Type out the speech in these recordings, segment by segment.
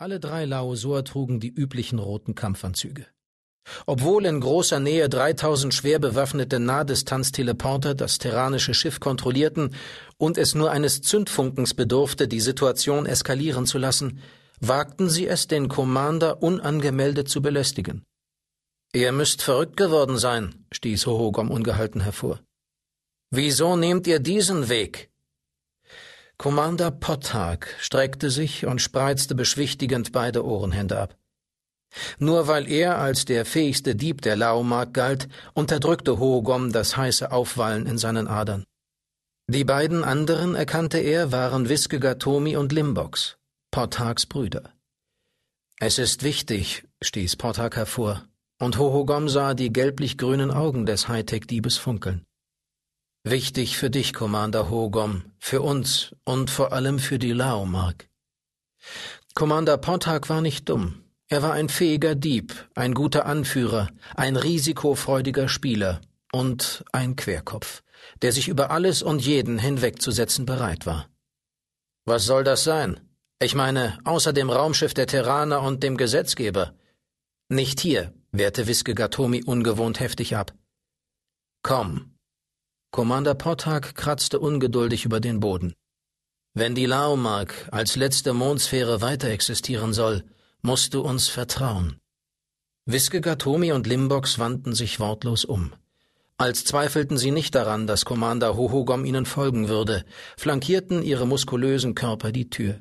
Alle drei Laosur trugen die üblichen roten Kampfanzüge. Obwohl in großer Nähe 3000 schwer bewaffnete Nahdistanz-Teleporter das terranische Schiff kontrollierten und es nur eines Zündfunkens bedurfte, die Situation eskalieren zu lassen, wagten sie es, den Commander unangemeldet zu belästigen. Ihr müsst verrückt geworden sein, stieß Hohogom ungehalten hervor. Wieso nehmt ihr diesen Weg? Commander Potthag streckte sich und spreizte beschwichtigend beide Ohrenhände ab. Nur weil er als der fähigste Dieb der Laomark galt, unterdrückte Hohogom das heiße Aufwallen in seinen Adern. Die beiden anderen, erkannte er, waren Wiskegatomi und Limbox, Pothags Brüder. Es ist wichtig, stieß Pothag hervor, und Hohogom sah die gelblich-grünen Augen des Hightech-Diebes funkeln. Wichtig für dich, Commander Hogom, für uns und vor allem für die Laomark. Commander Pontag war nicht dumm. Er war ein fähiger Dieb, ein guter Anführer, ein risikofreudiger Spieler und ein Querkopf, der sich über alles und jeden hinwegzusetzen bereit war. Was soll das sein? Ich meine, außer dem Raumschiff der Terraner und dem Gesetzgeber. Nicht hier, wehrte Wiske Gatomi ungewohnt heftig ab. Komm, Commander Pottag kratzte ungeduldig über den Boden. Wenn die Laomark als letzte Mondsphäre weiter existieren soll, musst du uns vertrauen. Wiske Gatomi und Limbox wandten sich wortlos um. Als zweifelten sie nicht daran, dass Commander Hohogom ihnen folgen würde, flankierten ihre muskulösen Körper die Tür.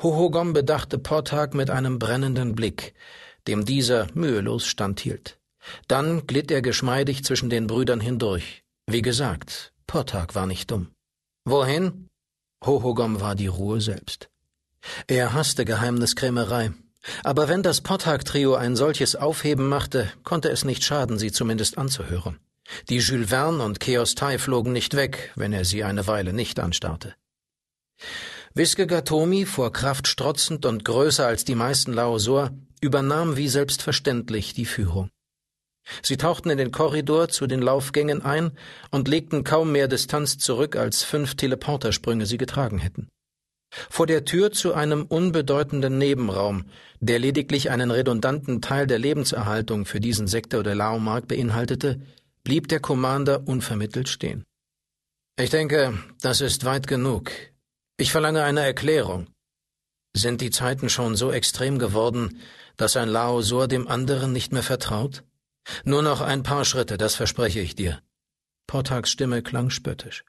Hohogom bedachte Pottag mit einem brennenden Blick, dem dieser mühelos standhielt. Dann glitt er geschmeidig zwischen den Brüdern hindurch, wie gesagt, Pottag war nicht dumm. Wohin? Hohogom war die Ruhe selbst. Er hasste Geheimniskrämerei. Aber wenn das Pottag-Trio ein solches Aufheben machte, konnte es nicht schaden, sie zumindest anzuhören. Die Jules Verne und Chaos Tai flogen nicht weg, wenn er sie eine Weile nicht anstarrte. Wiske Gatomi, vor Kraft strotzend und größer als die meisten Laosur, übernahm wie selbstverständlich die Führung. Sie tauchten in den Korridor zu den Laufgängen ein und legten kaum mehr Distanz zurück, als fünf Teleportersprünge sie getragen hätten. Vor der Tür zu einem unbedeutenden Nebenraum, der lediglich einen redundanten Teil der Lebenserhaltung für diesen Sektor der Laomark beinhaltete, blieb der Commander unvermittelt stehen. Ich denke, das ist weit genug. Ich verlange eine Erklärung. Sind die Zeiten schon so extrem geworden, dass ein Laosur dem anderen nicht mehr vertraut? Nur noch ein paar Schritte, das verspreche ich dir. Pottags Stimme klang spöttisch.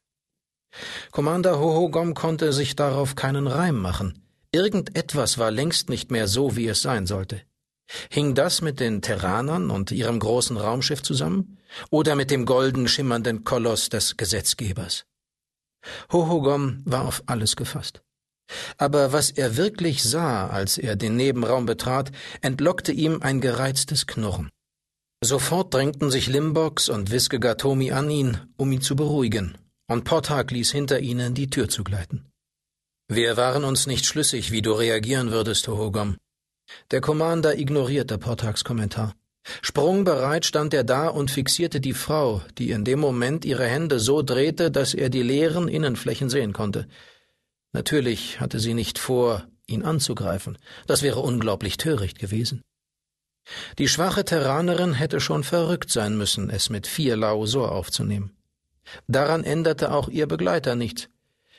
Commander Hohogom konnte sich darauf keinen Reim machen. Irgendetwas war längst nicht mehr so, wie es sein sollte. Hing das mit den Terranern und ihrem großen Raumschiff zusammen? Oder mit dem golden schimmernden Koloss des Gesetzgebers? Hohogom war auf alles gefasst. Aber was er wirklich sah, als er den Nebenraum betrat, entlockte ihm ein gereiztes Knurren. Sofort drängten sich Limbox und Wiske Gatomi an ihn, um ihn zu beruhigen, und Pottag ließ hinter ihnen die Tür zugleiten. Wir waren uns nicht schlüssig, wie du reagieren würdest, Hohogom. Der Commander ignorierte Pottags Kommentar. Sprungbereit stand er da und fixierte die Frau, die in dem Moment ihre Hände so drehte, dass er die leeren Innenflächen sehen konnte. Natürlich hatte sie nicht vor, ihn anzugreifen. Das wäre unglaublich töricht gewesen. Die schwache Terranerin hätte schon verrückt sein müssen, es mit vier Laosor aufzunehmen. Daran änderte auch ihr Begleiter nichts.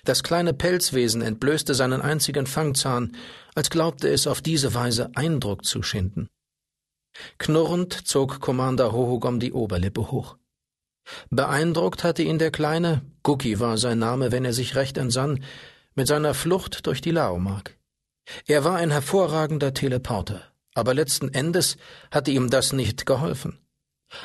Das kleine Pelzwesen entblößte seinen einzigen Fangzahn, als glaubte es auf diese Weise Eindruck zu schinden. Knurrend zog Commander Hohogom die Oberlippe hoch. Beeindruckt hatte ihn der Kleine, Guki war sein Name, wenn er sich recht entsann, mit seiner Flucht durch die Laomark. Er war ein hervorragender Teleporter, aber letzten Endes hatte ihm das nicht geholfen.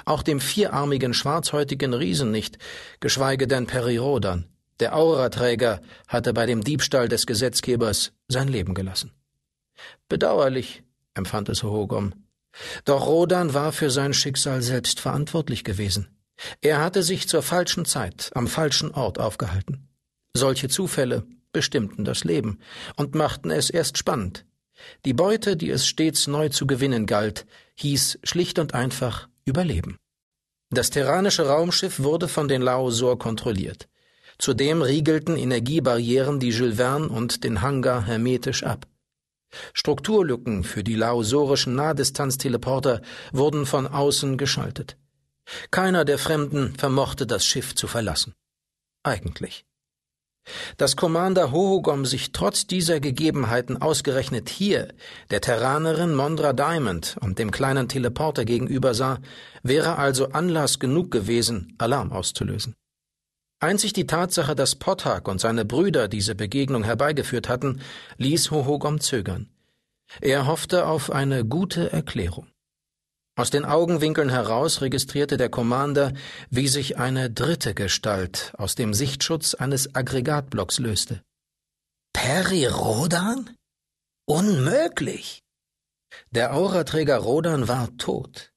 Auch dem vierarmigen schwarzhäutigen Riesen nicht, geschweige denn Perirodan. Der Auraträger hatte bei dem Diebstahl des Gesetzgebers sein Leben gelassen. Bedauerlich, empfand es Hogom. Doch Rodan war für sein Schicksal selbst verantwortlich gewesen. Er hatte sich zur falschen Zeit am falschen Ort aufgehalten. Solche Zufälle bestimmten das Leben und machten es erst spannend. Die Beute, die es stets neu zu gewinnen galt, hieß schlicht und einfach Überleben. Das terranische Raumschiff wurde von den Laosor kontrolliert. Zudem riegelten Energiebarrieren die Jules Verne und den Hangar hermetisch ab. Strukturlücken für die laosorischen Nahdistanzteleporter wurden von außen geschaltet. Keiner der Fremden vermochte das Schiff zu verlassen. Eigentlich. Dass Commander Hohogom sich trotz dieser Gegebenheiten ausgerechnet hier der Terranerin Mondra Diamond und dem kleinen Teleporter gegenüber sah, wäre also Anlass genug gewesen, Alarm auszulösen. Einzig die Tatsache, dass Pothak und seine Brüder diese Begegnung herbeigeführt hatten, ließ Hohogom zögern. Er hoffte auf eine gute Erklärung. Aus den Augenwinkeln heraus registrierte der Commander, wie sich eine dritte Gestalt aus dem Sichtschutz eines Aggregatblocks löste. Perry Rodan? Unmöglich! Der Auraträger Rodan war tot.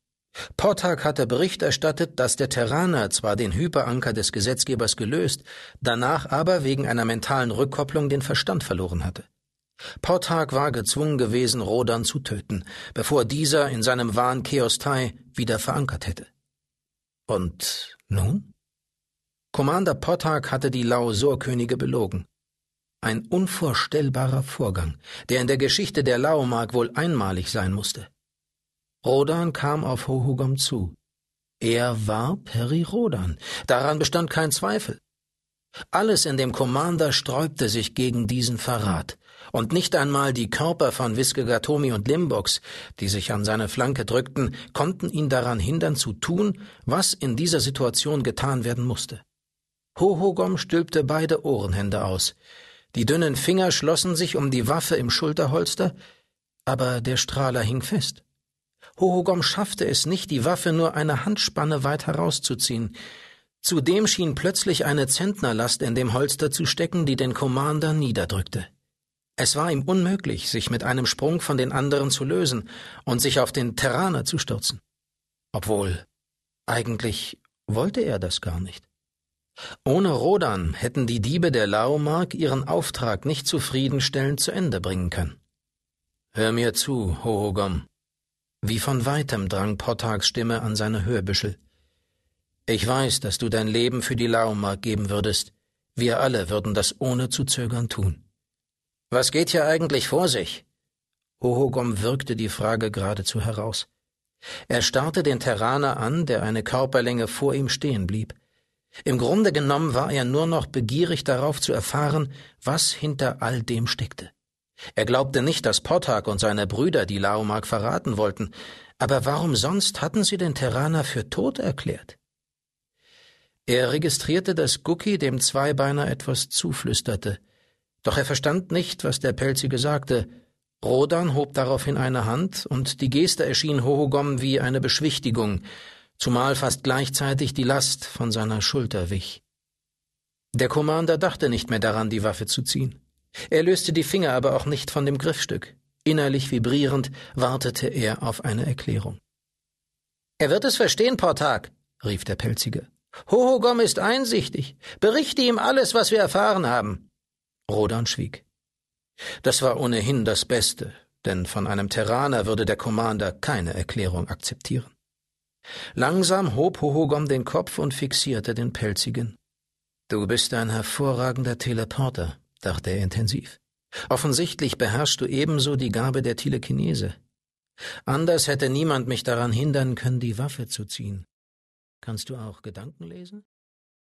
Potak hatte Bericht erstattet, dass der Terraner zwar den Hyperanker des Gesetzgebers gelöst, danach aber wegen einer mentalen Rückkopplung den Verstand verloren hatte. Pothag war gezwungen gewesen, Rodan zu töten, bevor dieser in seinem Wahn Keostai wieder verankert hätte. Und nun? Commander Pothag hatte die Laosor-Könige belogen. Ein unvorstellbarer Vorgang, der in der Geschichte der Laomark wohl einmalig sein musste. Rodan kam auf Hohugom zu. Er war Peri Rodan, daran bestand kein Zweifel. Alles in dem Commander sträubte sich gegen diesen Verrat, und nicht einmal die Körper von Wiskegatomi und Limbox, die sich an seine Flanke drückten, konnten ihn daran hindern zu tun, was in dieser Situation getan werden musste. Hohogom stülpte beide Ohrenhände aus. Die dünnen Finger schlossen sich um die Waffe im Schulterholster, aber der Strahler hing fest. Hohogom schaffte es nicht, die Waffe nur eine Handspanne weit herauszuziehen. Zudem schien plötzlich eine Zentnerlast in dem Holster zu stecken, die den Commander niederdrückte. Es war ihm unmöglich, sich mit einem Sprung von den anderen zu lösen und sich auf den Terraner zu stürzen. Obwohl, eigentlich wollte er das gar nicht. Ohne Rodan hätten die Diebe der Laomark ihren Auftrag nicht zufriedenstellend zu Ende bringen können. Hör mir zu, Hohogom. Wie von weitem drang Pottags Stimme an seine Hörbüschel. Ich weiß, dass du dein Leben für die Laomark geben würdest. Wir alle würden das ohne zu zögern tun. Was geht hier eigentlich vor sich? Hohogom wirkte die Frage geradezu heraus. Er starrte den Terraner an, der eine Körperlänge vor ihm stehen blieb. Im Grunde genommen war er nur noch begierig darauf zu erfahren, was hinter all dem steckte. Er glaubte nicht, dass Pothak und seine Brüder die Laomark verraten wollten, aber warum sonst hatten sie den Terraner für tot erklärt? Er registrierte, dass Guki dem Zweibeiner etwas zuflüsterte, doch er verstand nicht, was der Pelzige sagte. Rodan hob daraufhin eine Hand, und die Geste erschien Hohogom wie eine Beschwichtigung, zumal fast gleichzeitig die Last von seiner Schulter wich. Der Commander dachte nicht mehr daran, die Waffe zu ziehen. Er löste die Finger aber auch nicht von dem Griffstück. Innerlich vibrierend wartete er auf eine Erklärung. Er wird es verstehen, Portag, rief der Pelzige. Hohogom ist einsichtig. Berichte ihm alles, was wir erfahren haben. Rodan schwieg. Das war ohnehin das Beste, denn von einem Terraner würde der Commander keine Erklärung akzeptieren. Langsam hob Hohogom den Kopf und fixierte den Pelzigen. Du bist ein hervorragender Teleporter, dachte er intensiv. Offensichtlich beherrschst du ebenso die Gabe der Telekinese. Anders hätte niemand mich daran hindern können, die Waffe zu ziehen. Kannst du auch Gedanken lesen?